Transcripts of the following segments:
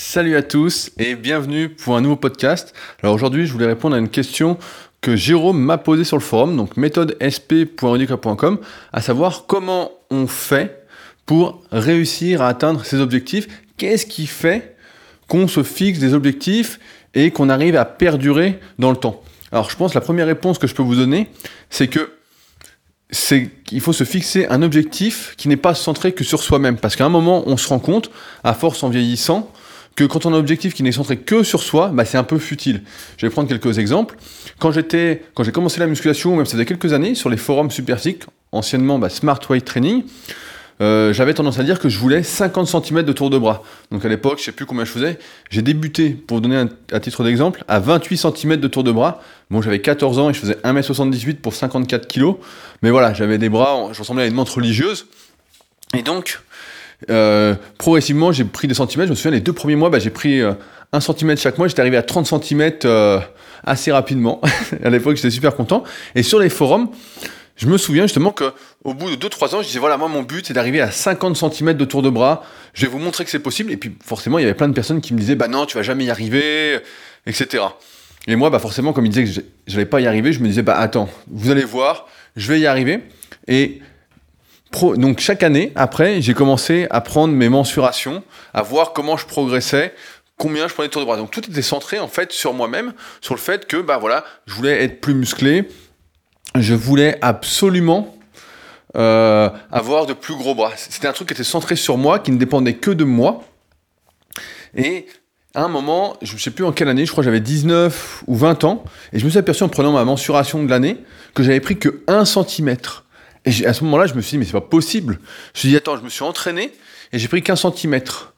Salut à tous et bienvenue pour un nouveau podcast. Alors aujourd'hui, je voulais répondre à une question que Jérôme m'a posée sur le forum, donc méthodesp.rudica.com, à savoir comment on fait pour réussir à atteindre ses objectifs. Qu'est-ce qui fait qu'on se fixe des objectifs et qu'on arrive à perdurer dans le temps? Alors je pense que la première réponse que je peux vous donner, c'est que c'est qu'il faut se fixer un objectif qui n'est pas centré que sur soi-même. Parce qu'à un moment, on se rend compte, à force en vieillissant, que quand on a un objectif qui n'est centré que sur soi, bah, c'est un peu futile. Je vais prendre quelques exemples. Quand j'étais, quand j'ai commencé la musculation, même ça faisait quelques années, sur les forums Superphysique, anciennement bah, Smart Weight Training, euh, j'avais tendance à dire que je voulais 50 cm de tour de bras. Donc à l'époque, je sais plus combien je faisais. J'ai débuté, pour donner un, titre d'exemple, à 28 cm de tour de bras. Bon, j'avais 14 ans et je faisais 1m78 pour 54 kg. Mais voilà, j'avais des bras, je ressemblais à une montre religieuse. Et donc, euh, progressivement, j'ai pris des centimètres. Je me souviens, les deux premiers mois, bah, j'ai pris euh, 1 cm chaque mois. J'étais arrivé à 30 cm euh, assez rapidement. à l'époque, j'étais super content. Et sur les forums, je me souviens justement que au bout de 2-3 ans, je disais voilà, moi mon but c'est d'arriver à 50 cm de tour de bras, je vais vous montrer que c'est possible. Et puis forcément, il y avait plein de personnes qui me disaient bah non, tu vas jamais y arriver, etc. Et moi, bah forcément, comme ils disaient que je n'allais pas y arriver, je me disais bah attends, vous allez voir, je vais y arriver. Et donc chaque année, après, j'ai commencé à prendre mes mensurations, à voir comment je progressais, combien je prenais de tour de bras. Donc tout était centré en fait sur moi-même, sur le fait que bah voilà, je voulais être plus musclé, je voulais absolument euh, avoir de plus gros bras. C'était un truc qui était centré sur moi, qui ne dépendait que de moi. Et à un moment, je ne sais plus en quelle année, je crois que j'avais 19 ou 20 ans, et je me suis aperçu en prenant ma mensuration de l'année que j'avais pris que 1 cm. Et à ce moment-là, je me suis dit, mais c'est pas possible. Je me suis dit, attends, je me suis entraîné et j'ai pris qu'un centimètre.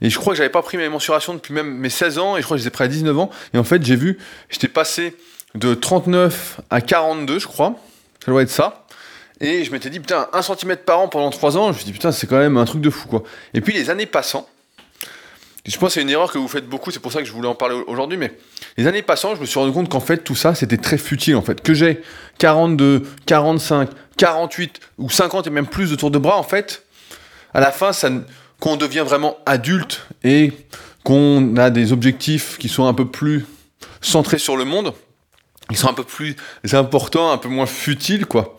Et je crois que j'avais pas pris mes mensurations depuis même mes 16 ans, et je crois que je les ai pris à 19 ans. Et en fait, j'ai vu, j'étais passé de 39 à 42, je crois. Ça doit être ça. Et je m'étais dit, putain, 1 cm par an pendant 3 ans, je me suis dit, putain, c'est quand même un truc de fou, quoi. Et puis les années passant, je pense que c'est une erreur que vous faites beaucoup, c'est pour ça que je voulais en parler aujourd'hui, mais les années passant, je me suis rendu compte qu'en fait, tout ça, c'était très futile, en fait. Que j'ai 42, 45, 48 ou 50 et même plus de tours de bras, en fait, à la fin, ça, qu'on devient vraiment adulte et qu'on a des objectifs qui sont un peu plus centrés sur le monde, ils sont un peu plus importants, un peu moins futiles, quoi.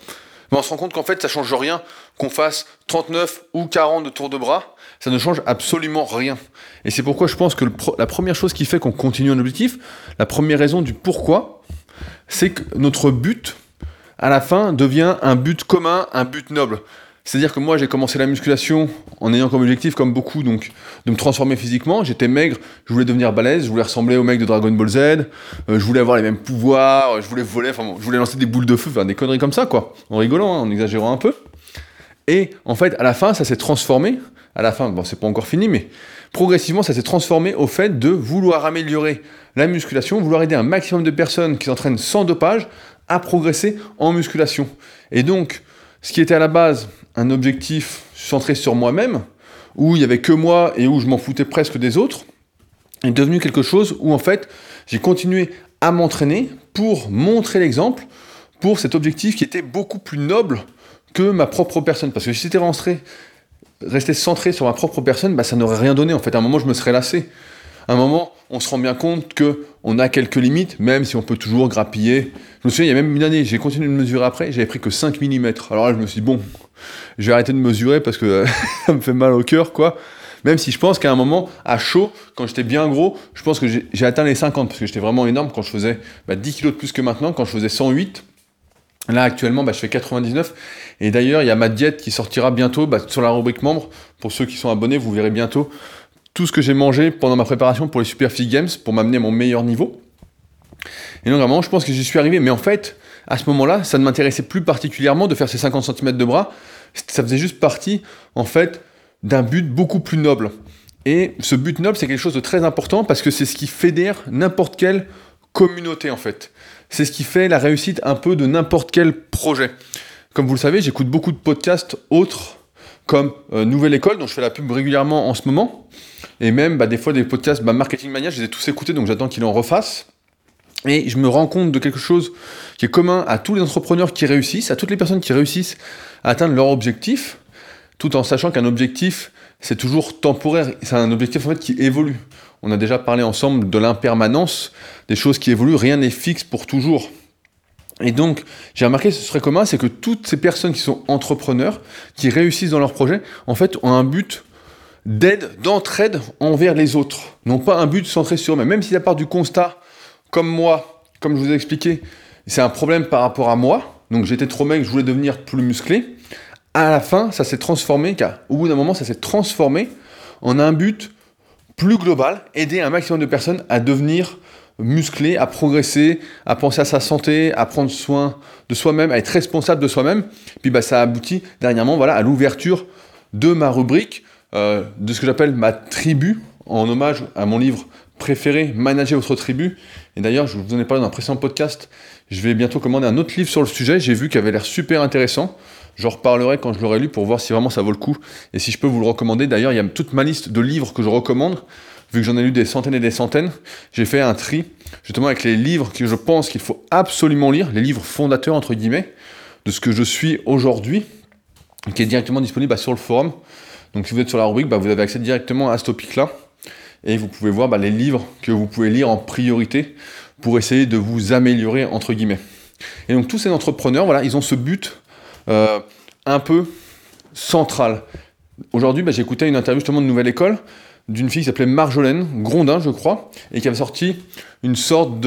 Mais on se rend compte qu'en fait, ça change rien qu'on fasse 39 ou 40 de tours de bras, ça ne change absolument rien. Et c'est pourquoi je pense que la première chose qui fait qu'on continue un objectif, la première raison du pourquoi, c'est que notre but, à la fin, devient un but commun, un but noble. C'est-à-dire que moi, j'ai commencé la musculation en ayant comme objectif, comme beaucoup, donc, de me transformer physiquement. J'étais maigre, je voulais devenir balèze, je voulais ressembler au mec de Dragon Ball Z, euh, je voulais avoir les mêmes pouvoirs, je voulais voler, enfin, je voulais lancer des boules de feu, faire des conneries comme ça, quoi. En rigolant, hein, en exagérant un peu. Et en fait, à la fin, ça s'est transformé. À la fin, bon, c'est pas encore fini, mais progressivement, ça s'est transformé au fait de vouloir améliorer la musculation, vouloir aider un maximum de personnes qui s'entraînent sans dopage à progresser en musculation. Et donc, ce qui était à la base un objectif centré sur moi-même, où il n'y avait que moi et où je m'en foutais presque des autres, est devenu quelque chose où en fait j'ai continué à m'entraîner pour montrer l'exemple pour cet objectif qui était beaucoup plus noble que ma propre personne. Parce que si j'étais rentré, resté centré sur ma propre personne, bah, ça n'aurait rien donné. En fait, à un moment, je me serais lassé. À un moment, on se rend bien compte que on a quelques limites, même si on peut toujours grappiller. Je me souviens, il y a même une année, j'ai continué de mesurer après, j'avais pris que 5 mm. Alors là, je me suis dit, bon, je vais arrêter de mesurer parce que ça me fait mal au cœur, quoi. Même si je pense qu'à un moment, à chaud, quand j'étais bien gros, je pense que j'ai atteint les 50 parce que j'étais vraiment énorme quand je faisais 10 bah, kg de plus que maintenant, quand je faisais 108. Là, actuellement, bah, je fais 99. Et d'ailleurs, il y a ma diète qui sortira bientôt bah, sur la rubrique membre. Pour ceux qui sont abonnés, vous verrez bientôt tout ce que j'ai mangé pendant ma préparation pour les Super Fit Games pour m'amener à mon meilleur niveau. Et donc, vraiment, je pense que j'y suis arrivé. Mais en fait, à ce moment-là, ça ne m'intéressait plus particulièrement de faire ces 50 cm de bras. Ça faisait juste partie, en fait, d'un but beaucoup plus noble. Et ce but noble, c'est quelque chose de très important parce que c'est ce qui fédère n'importe quelle communauté, en fait. C'est ce qui fait la réussite un peu de n'importe quel projet. Comme vous le savez, j'écoute beaucoup de podcasts autres comme euh, Nouvelle École, dont je fais la pub régulièrement en ce moment. Et même bah, des fois des podcasts bah, Marketing Mania, je les ai tous écoutés, donc j'attends qu'il en refasse. Et je me rends compte de quelque chose qui est commun à tous les entrepreneurs qui réussissent, à toutes les personnes qui réussissent à atteindre leur objectif. tout en sachant qu'un objectif, c'est toujours temporaire, c'est un objectif en fait qui évolue. On a déjà parlé ensemble de l'impermanence, des choses qui évoluent, rien n'est fixe pour toujours. Et donc, j'ai remarqué ce serait commun, c'est que toutes ces personnes qui sont entrepreneurs, qui réussissent dans leur projet, en fait, ont un but d'aide, d'entraide envers les autres. Non pas un but centré sur eux-mêmes. Même si la part du constat, comme moi, comme je vous ai expliqué, c'est un problème par rapport à moi. Donc j'étais trop mec, je voulais devenir plus musclé. À la fin, ça s'est transformé, car au bout d'un moment, ça s'est transformé en un but plus global, aider un maximum de personnes à devenir musclé, à progresser, à penser à sa santé, à prendre soin de soi-même, à être responsable de soi-même. Puis bah, ça aboutit dernièrement voilà, à l'ouverture de ma rubrique, euh, de ce que j'appelle ma tribu, en hommage à mon livre préféré, Manager votre tribu. Et d'ailleurs, je vous en ai parlé dans un précédent podcast, je vais bientôt commander un autre livre sur le sujet, j'ai vu qu'il avait l'air super intéressant. J'en reparlerai quand je l'aurai lu pour voir si vraiment ça vaut le coup et si je peux vous le recommander. D'ailleurs, il y a toute ma liste de livres que je recommande vu que j'en ai lu des centaines et des centaines, j'ai fait un tri justement avec les livres que je pense qu'il faut absolument lire, les livres fondateurs entre guillemets, de ce que je suis aujourd'hui, qui est directement disponible bah, sur le forum. Donc si vous êtes sur la rubrique, bah, vous avez accès directement à ce topic-là. Et vous pouvez voir bah, les livres que vous pouvez lire en priorité pour essayer de vous améliorer entre guillemets. Et donc tous ces entrepreneurs, voilà, ils ont ce but euh, un peu central. Aujourd'hui, j'ai écouté une interview justement de Nouvelle École d'une fille qui s'appelait Marjolaine Grondin, je crois, et qui avait sorti une sorte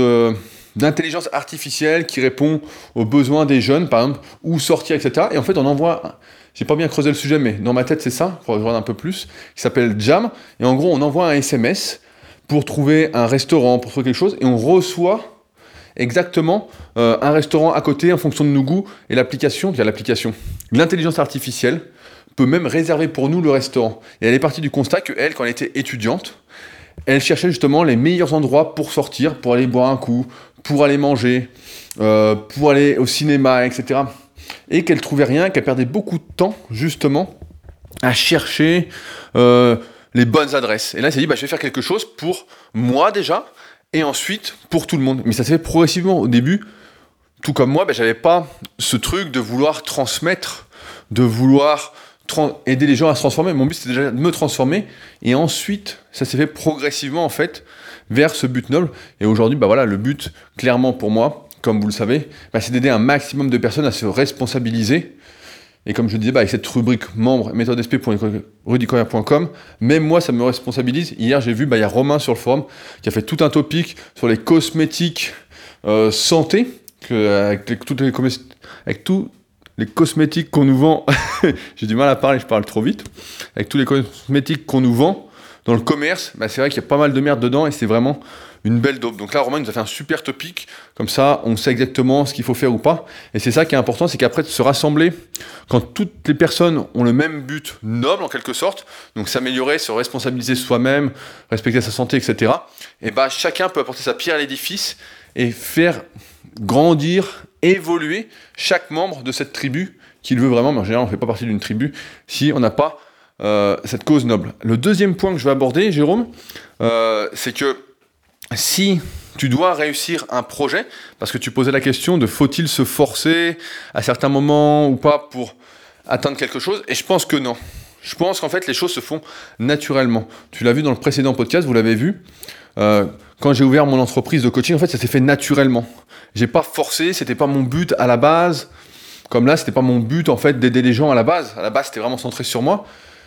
d'intelligence artificielle qui répond aux besoins des jeunes, par exemple, où sortir, etc. Et en fait, on envoie, j'ai pas bien creusé le sujet, mais dans ma tête, c'est ça, pour regarder un peu plus, qui s'appelle Jam. Et en gros, on envoie un SMS pour trouver un restaurant, pour trouver quelque chose, et on reçoit exactement euh, un restaurant à côté en fonction de nos goûts et l'application, via l'application. L'intelligence artificielle peut même réserver pour nous le restaurant. Et elle est partie du constat que elle, quand elle était étudiante, elle cherchait justement les meilleurs endroits pour sortir, pour aller boire un coup, pour aller manger, euh, pour aller au cinéma, etc. Et qu'elle trouvait rien, qu'elle perdait beaucoup de temps justement à chercher euh, les bonnes adresses. Et là, elle s'est dit, bah, je vais faire quelque chose pour moi déjà, et ensuite pour tout le monde. Mais ça s'est fait progressivement. Au début, tout comme moi, bah, j'avais pas ce truc de vouloir transmettre, de vouloir aider les gens à se transformer. Mon but, c'était déjà de me transformer. Et ensuite, ça s'est fait progressivement, en fait, vers ce but noble. Et aujourd'hui, bah voilà, le but, clairement pour moi, comme vous le savez, bah, c'est d'aider un maximum de personnes à se responsabiliser. Et comme je disais, bah, avec cette rubrique membre, méthodesp.rudicoya.com, même moi, ça me responsabilise. Hier, j'ai vu, bah, il y a Romain sur le forum qui a fait tout un topic sur les cosmétiques euh, santé, que, avec, toutes les, avec tout, les cosmétiques qu'on nous vend, j'ai du mal à parler, je parle trop vite, avec tous les cosmétiques qu'on nous vend dans le commerce, bah c'est vrai qu'il y a pas mal de merde dedans et c'est vraiment une belle dope. Donc là, Romain nous a fait un super topic, comme ça on sait exactement ce qu'il faut faire ou pas. Et c'est ça qui est important, c'est qu'après de se rassembler, quand toutes les personnes ont le même but noble en quelque sorte, donc s'améliorer, se responsabiliser soi-même, respecter sa santé, etc., et bah chacun peut apporter sa pierre à l'édifice et faire grandir, évoluer chaque membre de cette tribu qu'il veut vraiment, mais en général on ne fait pas partie d'une tribu si on n'a pas euh, cette cause noble. Le deuxième point que je vais aborder, Jérôme, euh, c'est que si tu dois réussir un projet, parce que tu posais la question de faut-il se forcer à certains moments ou pas pour atteindre quelque chose, et je pense que non. Je pense qu'en fait les choses se font naturellement. Tu l'as vu dans le précédent podcast, vous l'avez vu. Euh, quand j'ai ouvert mon entreprise de coaching, en fait, ça s'est fait naturellement. J'ai pas forcé, c'était pas mon but à la base. Comme là, c'était pas mon but en fait d'aider les gens à la base. À la base, c'était vraiment centré sur moi.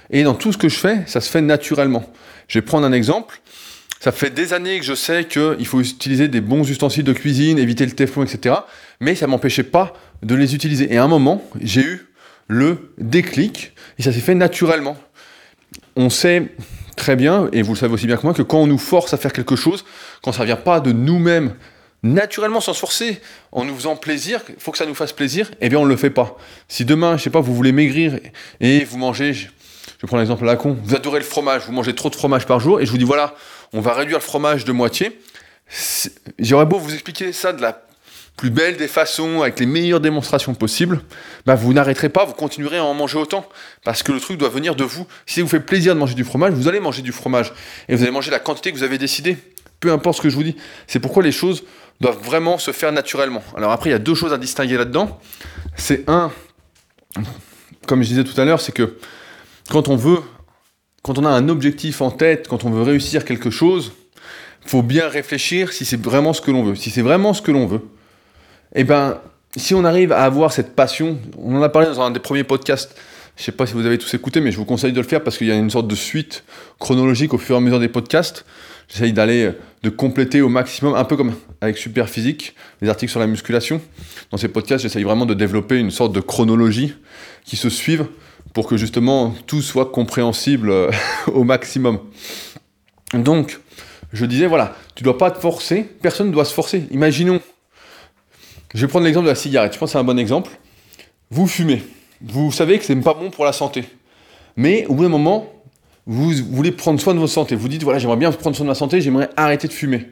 Et dans tout ce que je fais, ça se fait naturellement. Je vais prendre un exemple. Ça fait des années que je sais qu'il faut utiliser des bons ustensiles de cuisine, éviter le téflon, etc. Mais ça m'empêchait pas de les utiliser. Et à un moment, j'ai eu le déclic et ça s'est fait naturellement. On sait très bien, et vous le savez aussi bien que moi, que quand on nous force à faire quelque chose, quand ça ne vient pas de nous-mêmes, naturellement sans forcer, en nous faisant plaisir, il faut que ça nous fasse plaisir, eh bien on ne le fait pas. Si demain, je sais pas, vous voulez maigrir et vous mangez, je vais prendre l'exemple à la con, vous adorez le fromage, vous mangez trop de fromage par jour, et je vous dis voilà, on va réduire le fromage de moitié, j'aurais beau vous expliquer ça de la plus belle des façons, avec les meilleures démonstrations possibles, bah vous n'arrêterez pas, vous continuerez à en manger autant. Parce que le truc doit venir de vous. Si ça vous fait plaisir de manger du fromage, vous allez manger du fromage. Et vous allez manger la quantité que vous avez décidé. Peu importe ce que je vous dis. C'est pourquoi les choses doivent vraiment se faire naturellement. Alors après, il y a deux choses à distinguer là-dedans. C'est un, comme je disais tout à l'heure, c'est que quand on veut, quand on a un objectif en tête, quand on veut réussir quelque chose, faut bien réfléchir si c'est vraiment ce que l'on veut. Si c'est vraiment ce que l'on veut, eh ben, si on arrive à avoir cette passion, on en a parlé dans un des premiers podcasts, je sais pas si vous avez tous écouté, mais je vous conseille de le faire parce qu'il y a une sorte de suite chronologique au fur et à mesure des podcasts. J'essaye d'aller, de compléter au maximum, un peu comme avec Super Physique, les articles sur la musculation. Dans ces podcasts, j'essaye vraiment de développer une sorte de chronologie qui se suive pour que justement tout soit compréhensible euh, au maximum. Donc, je disais, voilà, tu dois pas te forcer, personne ne doit se forcer. Imaginons, je vais prendre l'exemple de la cigarette, je pense que c'est un bon exemple. Vous fumez, vous savez que c'est pas bon pour la santé. Mais au bout d'un moment, vous voulez prendre soin de votre santé. Vous dites, voilà, j'aimerais bien prendre soin de ma santé, j'aimerais arrêter de fumer.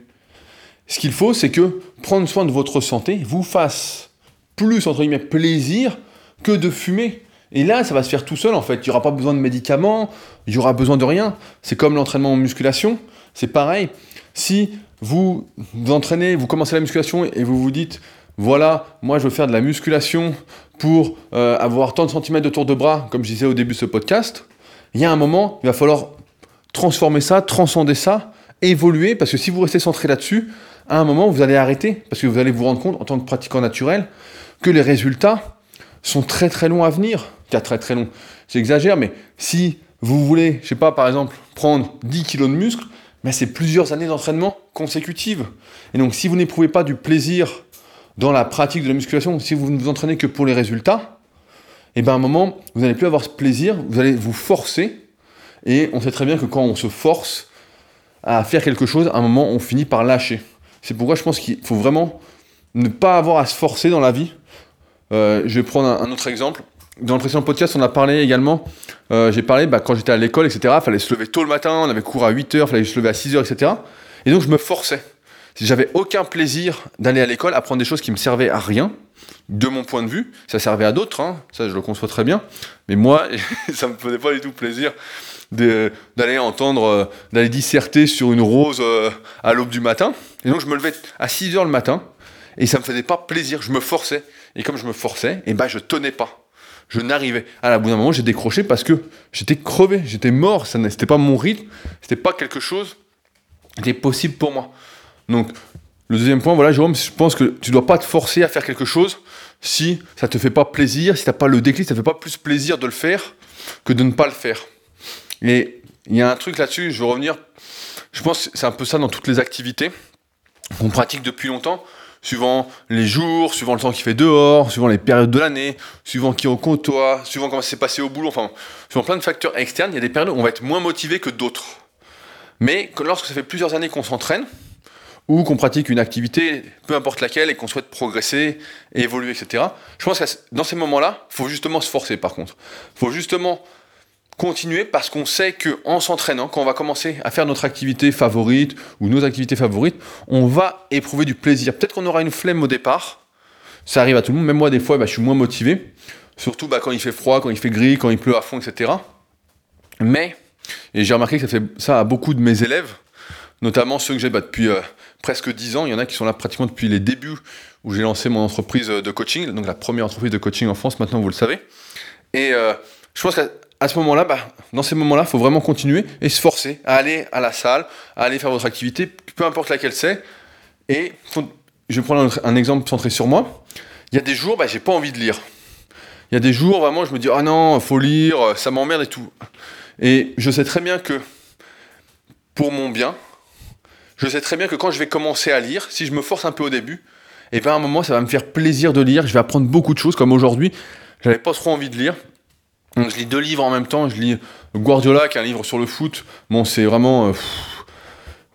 Ce qu'il faut, c'est que prendre soin de votre santé vous fasse plus, entre guillemets, plaisir que de fumer. Et là, ça va se faire tout seul, en fait. Il n'y aura pas besoin de médicaments, il n'y aura besoin de rien. C'est comme l'entraînement en musculation, c'est pareil. Si vous vous entraînez, vous commencez la musculation et vous vous dites, voilà, moi je veux faire de la musculation pour euh, avoir tant de centimètres de tour de bras, comme je disais au début de ce podcast, il y a un moment, il va falloir transformer ça, transcender ça, évoluer, parce que si vous restez centré là-dessus, à un moment, vous allez arrêter, parce que vous allez vous rendre compte, en tant que pratiquant naturel, que les résultats sont très très longs à venir. Car très très longs, j'exagère, mais si vous voulez, je sais pas, par exemple, prendre 10 kilos de muscle, mais c'est plusieurs années d'entraînement consécutives. Et donc, si vous n'éprouvez pas du plaisir dans la pratique de la musculation, si vous ne vous entraînez que pour les résultats, et bien à un moment, vous n'allez plus avoir ce plaisir, vous allez vous forcer, et on sait très bien que quand on se force à faire quelque chose, à un moment, on finit par lâcher. C'est pourquoi je pense qu'il faut vraiment ne pas avoir à se forcer dans la vie. Euh, je vais prendre un, autre exemple. Dans le précédent podcast, on a parlé également, euh, j'ai parlé bah, quand j'étais à l'école, etc. Il fallait se lever tôt le matin, on avait cours à 8h, il fallait se lever à 6h, etc. Et donc je me forçais. J'avais aucun plaisir d'aller à l'école, apprendre des choses qui me servaient à rien, de mon point de vue, ça servait à d'autres, hein, ça je le conçois très bien, mais moi, ça me faisait pas du tout plaisir d'aller entendre, euh, d'aller disserter sur une rose euh, à l'aube du matin. Et donc je me levais à 6 heures le matin, et ça me faisait pas plaisir, je me forçais. Et comme je me forçais, et eh ben je tenais pas. Je n'arrivais. À la bout d'un moment, j'ai décroché parce que j'étais crevé, j'étais mort, ça n'était pas mon rythme, c'était pas quelque chose qui était possible pour moi. Donc le deuxième point, voilà, Jérôme, je pense que tu dois pas te forcer à faire quelque chose si ça te fait pas plaisir, si t'as pas le déclic, ça te fait pas plus plaisir de le faire que de ne pas le faire. Et il y a un truc là-dessus, je veux revenir. Je pense que c'est un peu ça dans toutes les activités qu'on pratique depuis longtemps, suivant les jours, suivant le temps qu'il fait dehors, suivant les périodes de l'année, suivant qui on côtoie, suivant comment c'est passé au boulot, enfin, suivant plein de facteurs externes, il y a des périodes où on va être moins motivé que d'autres. Mais lorsque ça fait plusieurs années qu'on s'entraîne, ou qu'on pratique une activité, peu importe laquelle, et qu'on souhaite progresser, évoluer, etc. Je pense que dans ces moments-là, il faut justement se forcer par contre. Il faut justement continuer parce qu'on sait qu'en s'entraînant, quand on va commencer à faire notre activité favorite ou nos activités favorites, on va éprouver du plaisir. Peut-être qu'on aura une flemme au départ, ça arrive à tout le monde, même moi des fois bah, je suis moins motivé, surtout bah, quand il fait froid, quand il fait gris, quand il pleut à fond, etc. Mais, et j'ai remarqué que ça fait ça à beaucoup de mes élèves, notamment ceux que j'ai bah, depuis euh, presque 10 ans. Il y en a qui sont là pratiquement depuis les débuts où j'ai lancé mon entreprise de coaching, donc la première entreprise de coaching en France, maintenant vous le savez. Et euh, je pense qu'à ce moment-là, bah, dans ces moments-là, il faut vraiment continuer et se forcer à aller à la salle, à aller faire votre activité, peu importe laquelle c'est. Et je vais prendre un, exemple centré sur moi. Il y a des jours, bah, j'ai pas envie de lire. Il y a des jours, vraiment, je me dis, ah non, faut lire, ça m'emmerde et tout. Et je sais très bien que pour mon bien, je sais très bien que quand je vais commencer à lire, si je me force un peu au début, et eh bien à un moment, ça va me faire plaisir de lire. Je vais apprendre beaucoup de choses, comme aujourd'hui. J'avais pas trop envie de lire. Donc je lis deux livres en même temps. Je lis Guardiola, qui est un livre sur le foot. Bon, c'est vraiment. Euh,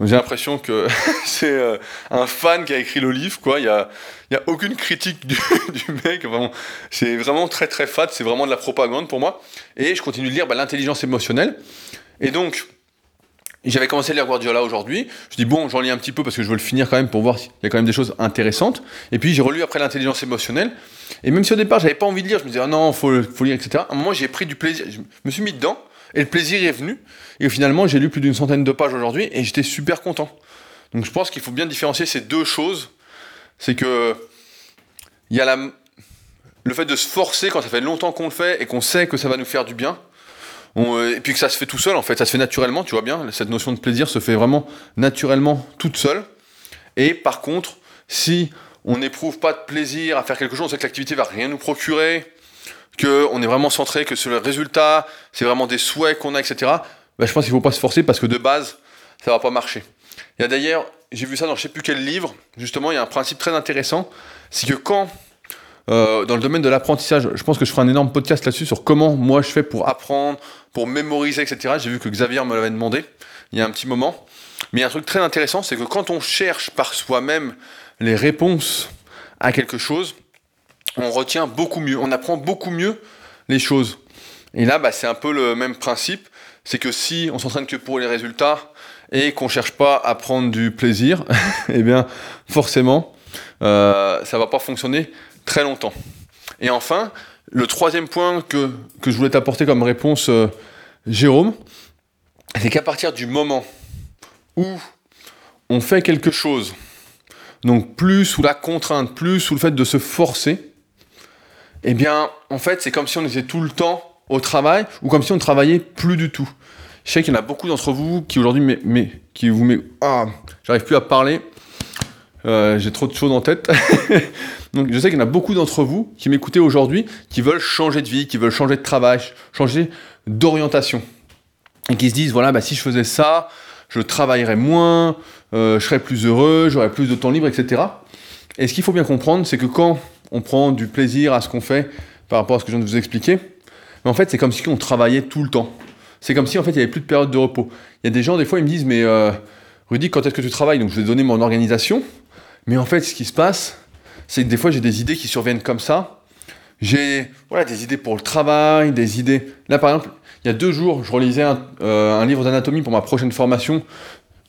j'ai l'impression que c'est euh, un fan qui a écrit le livre, quoi. Il n'y a, y a aucune critique du, mec. C'est vraiment très très fat. C'est vraiment de la propagande pour moi. Et je continue de lire bah, l'intelligence émotionnelle. Et donc, j'avais commencé à lire Guardiola aujourd'hui. Je dis bon, j'en lis un petit peu parce que je veux le finir quand même pour voir s'il y a quand même des choses intéressantes. Et puis j'ai relu après l'intelligence émotionnelle. Et même si au départ j'avais pas envie de lire, je me disais ah non, faut, faut lire, etc. À un moment j'ai pris du plaisir. Je me suis mis dedans et le plaisir est venu. Et finalement j'ai lu plus d'une centaine de pages aujourd'hui et j'étais super content. Donc je pense qu'il faut bien différencier ces deux choses. C'est que il y a le fait de se forcer quand ça fait longtemps qu'on le fait et qu'on sait que ça va nous faire du bien et puis que ça se fait tout seul en fait, ça se fait naturellement, tu vois bien, cette notion de plaisir se fait vraiment naturellement toute seule. Et par contre, si on n'éprouve pas de plaisir à faire quelque chose, on sait que l'activité va rien nous procurer, qu'on est vraiment centré, que c'est le résultat, c'est vraiment des souhaits qu'on a, etc. Ben, je pense qu'il ne faut pas se forcer parce que de base, ça va pas marcher. Il y a d'ailleurs, j'ai vu ça dans je sais plus quel livre, justement, il y a un principe très intéressant, c'est que quand euh, dans le domaine de l'apprentissage, je pense que je ferai un énorme podcast là-dessus sur comment moi je fais pour apprendre, pour mémoriser, etc. J'ai vu que Xavier me l'avait demandé il y a un petit moment. Mais il y a un truc très intéressant, c'est que quand on cherche par soi-même les réponses à quelque chose, on retient beaucoup mieux, on apprend beaucoup mieux les choses. Et là, bah, c'est un peu le même principe, c'est que si on s'entraîne que pour les résultats et qu'on cherche pas à prendre du plaisir, eh bien, forcément, euh, ça va pas fonctionner très longtemps. Et enfin, le troisième point que, je voulais t'apporter comme réponse, euh, Jérôme, c'est qu'à partir du moment où on fait quelque chose, donc plus sous la contrainte, plus sous le fait de se forcer, eh bien, en fait, c'est comme si on était tout le temps au travail ou comme si on ne travaillait plus du tout. Je sais qu'il y en a beaucoup d'entre vous qui aujourd'hui, mais, qui vous met, ah, j'arrive plus à parler, euh, j'ai trop de choses en tête. Donc je sais qu'il y en a beaucoup d'entre vous qui m'écoutez aujourd'hui, qui veulent changer de vie, qui veulent changer de travail, changer d'orientation. Et qui se disent, voilà, bah, si je faisais ça, je travaillerais moins, euh, je serais plus heureux, j'aurais plus de temps libre, etc. Et ce qu'il faut bien comprendre, c'est que quand on prend du plaisir à ce qu'on fait par rapport à ce que je viens de vous expliquer, en fait, c'est comme si on travaillait tout le temps. C'est comme si en fait, il n'y avait plus de période de repos. Il y a des gens, des fois, ils me disent, mais euh, Rudy, quand est-ce que tu travailles? Donc, je vais donner mon organisation. Mais en fait, ce qui se passe, c'est que des fois j'ai des idées qui surviennent comme ça. J'ai voilà, des idées pour le travail, des idées. Là par exemple, il y a deux jours, je relisais un, euh, livre d'anatomie pour ma prochaine formation.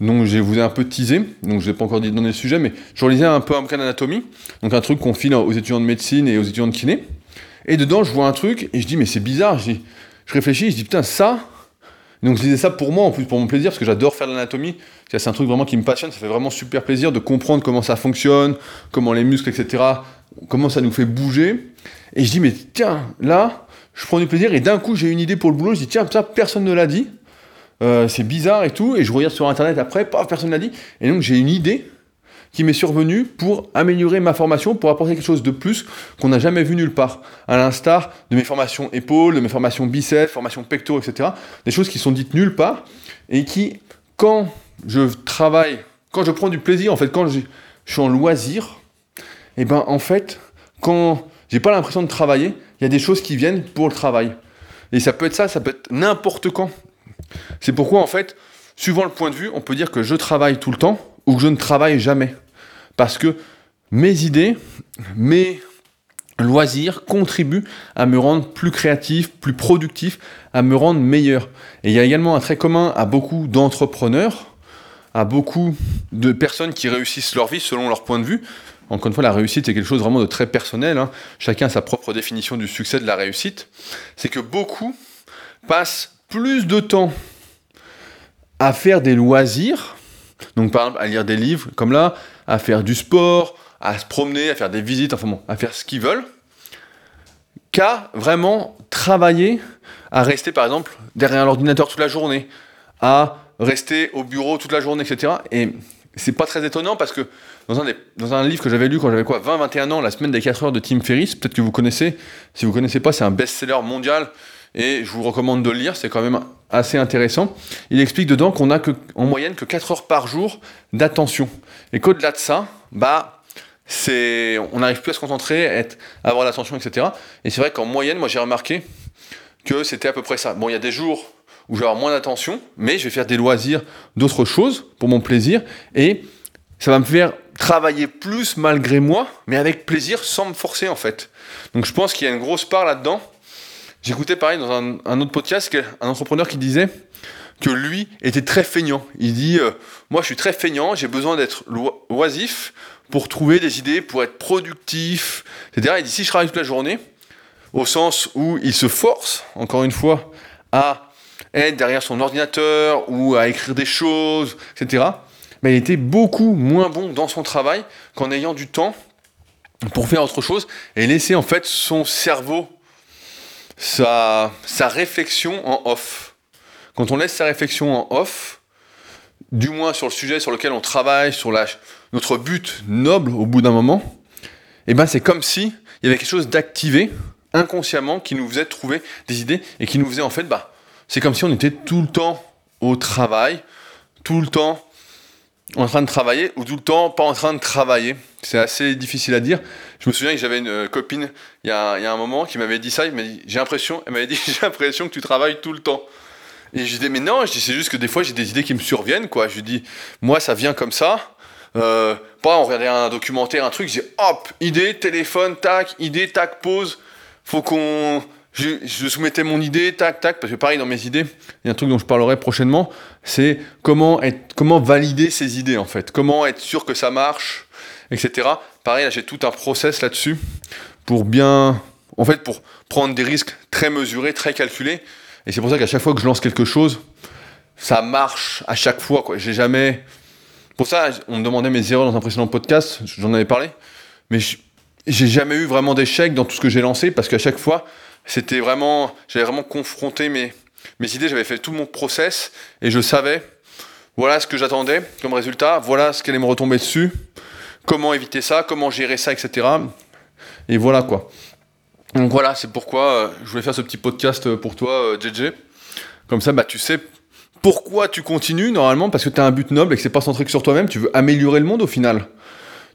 Donc je vous ai un peu teasé, donc je n'ai pas encore dit donner le sujet, mais je relisais un peu un bouquin d'anatomie, donc un truc qu'on file aux étudiants de médecine et aux étudiants de kiné. Et dedans, je vois un truc et je dis mais c'est bizarre. Je réfléchis, je dis putain ça, donc je disais ça pour moi, en plus pour mon plaisir, parce que j'adore faire de l'anatomie. C'est un truc vraiment qui me passionne, ça fait vraiment super plaisir de comprendre comment ça fonctionne, comment les muscles, etc., comment ça nous fait bouger. Et je dis, mais tiens, là, je prends du plaisir, et d'un coup j'ai une idée pour le boulot, je dis, tiens, ça, personne ne l'a dit. Euh, c'est bizarre et tout, et je regarde sur internet après, paf, personne ne l'a dit. Et donc j'ai une idée qui m'est survenu pour améliorer ma formation, pour apporter quelque chose de plus qu'on n'a jamais vu nulle part. À l'instar de mes formations épaules, de mes formations biceps, formations pectoraux, etc. Des choses qui sont dites nulle part et qui, quand je travaille, quand je prends du plaisir, en fait, quand je, suis en loisir, et eh ben en fait, quand j'ai pas l'impression de travailler, il y a des choses qui viennent pour le travail. Et ça peut être ça, ça peut être n'importe quand. C'est pourquoi en fait, suivant le point de vue, on peut dire que je travaille tout le temps ou que je ne travaille jamais. Parce que mes idées, mes loisirs contribuent à me rendre plus créatif, plus productif, à me rendre meilleur. Et il y a également un trait commun à beaucoup d'entrepreneurs, à beaucoup de personnes qui réussissent leur vie selon leur point de vue. Encore une fois, la réussite est quelque chose vraiment de très personnel. Hein. Chacun a sa propre définition du succès de la réussite. C'est que beaucoup passent plus de temps à faire des loisirs, donc par exemple à lire des livres, comme là, à faire du sport, à se promener, à faire des visites, enfin bon, à faire ce qu'ils veulent, qu'à vraiment travailler, à rester par exemple derrière l'ordinateur toute la journée, à rester au bureau toute la journée, etc. Et c'est pas très étonnant parce que dans un, livre que j'avais lu quand j'avais quoi 20-21 ans, La semaine des 4 heures de Tim Ferriss, peut-être que vous connaissez, si vous connaissez pas, c'est un best-seller mondial et je vous recommande de le lire, c'est quand même assez intéressant. Il explique dedans qu'on a que, en moyenne que 4 heures par jour d'attention. Et qu'au-delà de ça, bah, c'est, on n'arrive plus à se concentrer, à, être, à avoir l'attention, etc. Et c'est vrai qu'en moyenne, moi j'ai remarqué que c'était à peu près ça. Bon, il y a des jours où je vais avoir moins d'attention, mais je vais faire des loisirs, d'autres choses pour mon plaisir, et ça va me faire travailler plus malgré moi, mais avec plaisir, sans me forcer en fait. Donc je pense qu'il y a une grosse part là-dedans J'écoutais pareil dans un, autre podcast un entrepreneur qui disait que lui était très feignant. Il dit euh, Moi, je suis très feignant, j'ai besoin d'être oisif pour trouver des idées, pour être productif, etc. Il dit Si je travaille toute la journée, au sens où il se force, encore une fois, à être derrière son ordinateur ou à écrire des choses, etc., mais il était beaucoup moins bon dans son travail qu'en ayant du temps pour faire autre chose et laisser en fait son cerveau sa, sa réflexion en off. Quand on laisse sa réflexion en off, du moins sur le sujet sur lequel on travaille, sur la, notre but noble au bout d'un moment, eh ben c'est comme si il y avait quelque chose d'activé inconsciemment qui nous faisait trouver des idées et qui nous faisait en fait, bah, c'est comme si on était tout le temps au travail, tout le temps en train de travailler ou tout le temps pas en train de travailler. C'est assez difficile à dire. Je me souviens que j'avais une euh, copine il y, a, un moment qui m'avait dit ça. Il m'a dit, j'ai l'impression, elle m'avait dit, j'ai l'impression que tu travailles tout le temps. Et je lui dis, mais non, je dis, c'est juste que des fois j'ai des idées qui me surviennent, quoi. Je lui dis, moi ça vient comme ça. Euh, pas on regardait un documentaire, un truc, j'ai hop, idée, téléphone, tac, idée, tac, pause. Faut qu'on je, soumettais mon idée, tac, tac, parce que pareil, dans mes idées, il y a un truc dont je parlerai prochainement, c'est comment, comment valider ces idées, en fait. Comment être sûr que ça marche, etc. Pareil, j'ai tout un process là-dessus pour bien, en fait, pour prendre des risques très mesurés, très calculés. Et c'est pour ça qu'à chaque fois que je lance quelque chose, ça marche à chaque fois, quoi. J'ai jamais. Pour ça, on me demandait mes erreurs dans un précédent podcast, j'en avais parlé, mais j'ai jamais eu vraiment d'échec dans tout ce que j'ai lancé parce qu'à chaque fois, c'était vraiment, j'avais vraiment confronté mes, mes idées, j'avais fait tout mon process et je savais, voilà ce que j'attendais comme résultat, voilà ce qui allait me retomber dessus, comment éviter ça, comment gérer ça, etc. Et voilà quoi. Donc voilà, c'est pourquoi euh, je voulais faire ce petit podcast pour toi, JJ. Euh, comme ça, bah, tu sais pourquoi tu continues normalement, parce que tu as un but noble et que c'est pas centré sur toi-même, tu veux améliorer le monde au final.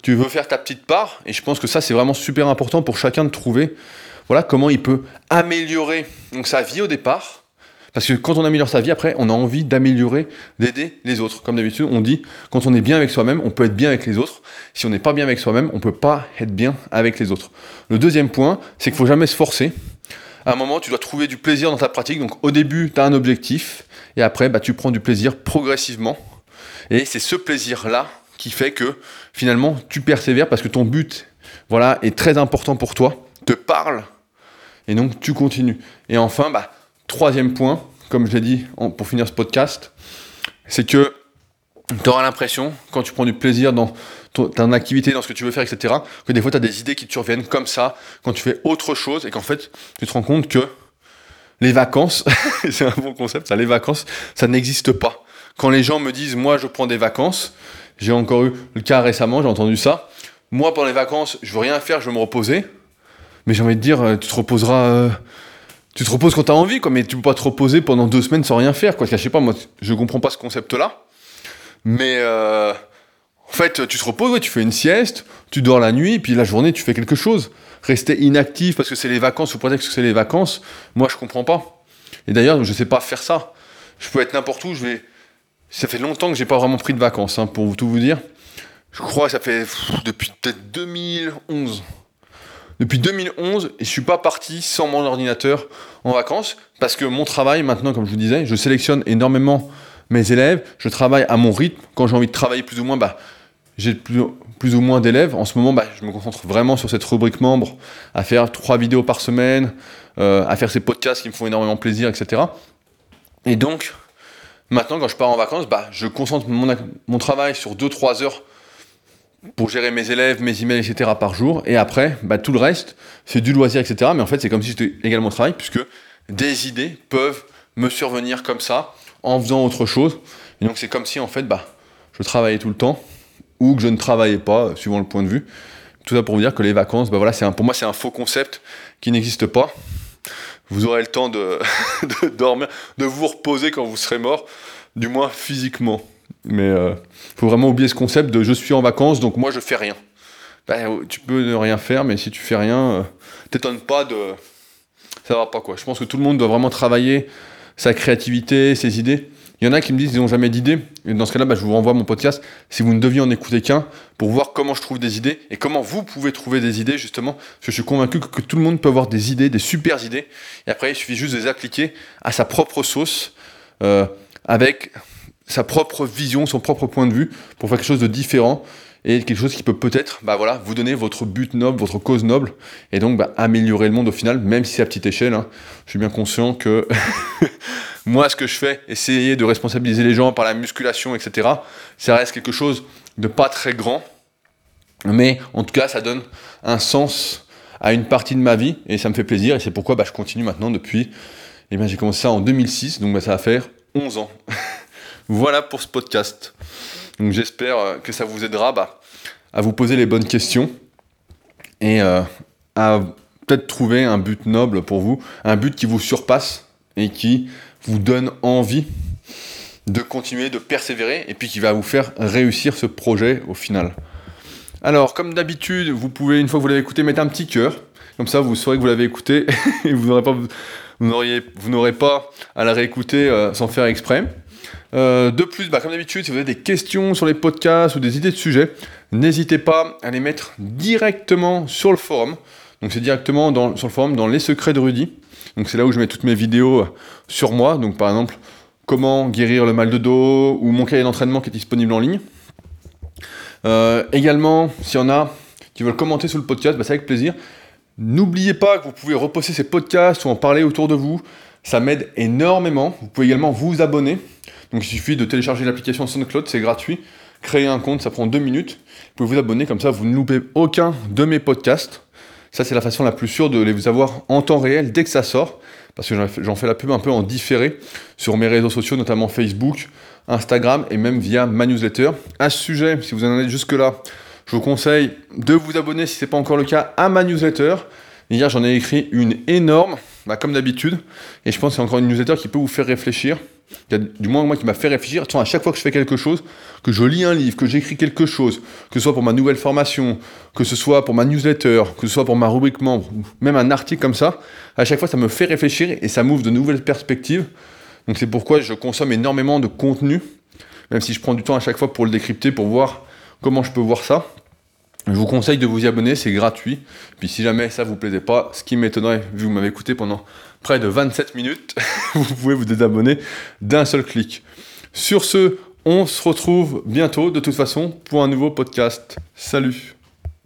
Tu veux faire ta petite part, et je pense que ça c'est vraiment super important pour chacun de trouver voilà comment il peut améliorer sa vie au départ. Parce que quand on améliore sa vie, après, on a envie d'améliorer, d'aider les autres. Comme d'habitude, on dit, quand on est bien avec soi-même, on peut être bien avec les autres. Si on n'est pas bien avec soi-même, on ne peut pas être bien avec les autres. Le deuxième point, c'est qu'il ne faut jamais se forcer. À un moment, tu dois trouver du plaisir dans ta pratique. Donc au début, tu as un objectif. Et après, bah, tu prends du plaisir progressivement. Et c'est ce plaisir-là qui fait que finalement, tu persévères parce que ton but voilà, est très important pour toi, te parle et donc, tu continues. Et enfin, bah, troisième point, comme je l'ai dit pour finir ce podcast, c'est que tu auras l'impression, quand tu prends du plaisir dans ton, activité, dans ce que tu veux faire, etc., que des fois, tu as des idées qui te surviennent comme ça, quand tu fais autre chose, et qu'en fait, tu te rends compte que les vacances, c'est un bon concept, ça, les vacances, ça n'existe pas. Quand les gens me disent, moi, je prends des vacances, j'ai encore eu le cas récemment, j'ai entendu ça, moi, pendant les vacances, je veux rien faire, je veux me reposer. Mais j'ai envie de dire, euh, tu te reposeras. Euh, tu te reposes quand tu as envie, quoi, mais tu peux pas te reposer pendant deux semaines sans rien faire. Quoi. je sais pas, moi, je comprends pas ce concept-là. Mais euh, en fait, tu te reposes, tu fais une sieste, tu dors la nuit, puis la journée, tu fais quelque chose. Rester inactif parce que c'est les vacances, ou prétexte que c'est les vacances, moi, je comprends pas. Et d'ailleurs, je sais pas faire ça. Je peux être n'importe où, je vais. Ça fait longtemps que j'ai pas vraiment pris de vacances, hein, pour tout vous dire. Je crois que ça fait depuis peut-être 2011 depuis 2011, je suis pas parti sans mon ordinateur en vacances parce que mon travail maintenant, comme je vous disais, je sélectionne énormément mes élèves, je travaille à mon rythme. Quand j'ai envie de travailler plus ou moins, bah, j'ai plus, ou moins d'élèves. En ce moment, bah, je me concentre vraiment sur cette rubrique membre, à faire trois vidéos par semaine, euh, à faire ces podcasts qui me font énormément plaisir, etc. Et donc, maintenant, quand je pars en vacances, bah, je concentre mon, mon travail sur 2-3 heures pour gérer mes élèves, mes emails, etc. par jour. Et après, bah, tout le reste, c'est du loisir, etc. Mais en fait, c'est comme si c'était également au travail, puisque des idées peuvent me survenir comme ça, en faisant autre chose. Et donc, c'est comme si, en fait, bah, je travaillais tout le temps, ou que je ne travaillais pas, suivant le point de vue. Tout ça pour vous dire que les vacances, bah pour moi, c'est un faux concept qui n'existe pas. Vous aurez le temps de dormir, de vous reposer quand vous serez mort, du moins physiquement. Mais euh, faut vraiment oublier ce concept de je suis en vacances, donc moi je fais rien. Ben, tu peux ne rien faire, mais si tu fais rien, euh, t'étonnes pas de. Ça va pas quoi. Je pense que tout le monde doit vraiment travailler sa créativité, ses idées. Il y en a qui me disent qu'ils n'ont jamais d'idées. Dans ce cas-là, bah, je vous renvoie mon podcast si vous ne deviez en écouter qu'un pour voir comment je trouve des idées et comment vous pouvez trouver des idées justement. Parce que je suis convaincu que, tout le monde peut avoir des idées, des super idées. Et après, il suffit juste de les appliquer à sa propre sauce euh, avec sa propre vision, son propre point de vue pour faire quelque chose de différent et quelque chose qui peut peut-être bah voilà, vous donner votre but noble, votre cause noble, et donc bah, améliorer le monde au final, même si c'est à petite échelle. Hein. Je suis bien conscient que moi, ce que je fais, essayer de responsabiliser les gens par la musculation, etc., ça reste quelque chose de pas très grand, mais en tout cas, ça donne un sens à une partie de ma vie et ça me fait plaisir et c'est pourquoi bah, je continue maintenant depuis. Eh bien, j'ai commencé ça en 2006, donc bah, ça va faire 11 ans. voilà pour ce podcast. J'espère euh, que ça vous aidera bah, à vous poser les bonnes questions et euh, à peut-être trouver un but noble pour vous, un but qui vous surpasse et qui vous donne envie de continuer, de persévérer, et puis qui va vous faire réussir ce projet au final. Alors, comme d'habitude, vous pouvez, une fois que vous l'avez écouté, mettre un petit cœur. Comme ça, vous saurez que vous l'avez écouté et vous n'aurez pas, vous n'aurez pas à la réécouter euh, sans faire exprès. Euh, de plus, bah, comme d'habitude, si vous avez des questions sur les podcasts ou des idées de sujets, n'hésitez pas à les mettre directement sur le forum. Donc c'est directement sur le forum dans les secrets de Rudy. Donc c'est là où je mets toutes mes vidéos sur moi. Donc par exemple, comment guérir le mal de dos ou mon cahier d'entraînement qui est disponible en ligne. Euh, également, s'il y en a qui veulent commenter sur le podcast, bah, c'est avec plaisir. N'oubliez pas que vous pouvez reposter ces podcasts ou en parler autour de vous. Ça m'aide énormément. Vous pouvez également vous abonner. Donc il suffit de télécharger l'application SoundCloud, c'est gratuit. Créer un compte, ça prend deux minutes. Vous pouvez vous abonner, comme ça vous ne loupez aucun de mes podcasts. Ça, c'est la façon la plus sûre de les vous avoir en temps réel dès que ça sort. Parce que j'en fais la pub un peu en différé sur mes réseaux sociaux, notamment Facebook, Instagram et même via ma newsletter. À ce sujet, si vous en êtes jusque-là, je vous conseille de vous abonner si ce n'est pas encore le cas à ma newsletter. Hier, j'en ai écrit une énorme, bah, comme d'habitude. Et je pense que c'est encore une newsletter qui peut vous faire réfléchir du moins moi qui m'a fait réfléchir. à chaque fois que je fais quelque chose, que je lis un livre, que j'écris quelque chose, que ce soit pour ma nouvelle formation, que ce soit pour ma newsletter, que ce soit pour ma rubrique membre, même un article comme ça, à chaque fois ça me fait réfléchir et ça m'ouvre de nouvelles perspectives. Donc c'est pourquoi je consomme énormément de contenu, même si je prends du temps à chaque fois pour le décrypter, pour voir comment je peux voir ça. Je vous conseille de vous y abonner, c'est gratuit. Puis si jamais ça vous plaisait pas, ce qui m'étonnerait, vu que vous m'avez écouté pendant près de 27 minutes, vous pouvez vous désabonner d'un seul clic. Sur ce, on se retrouve bientôt de toute façon pour un nouveau podcast. Salut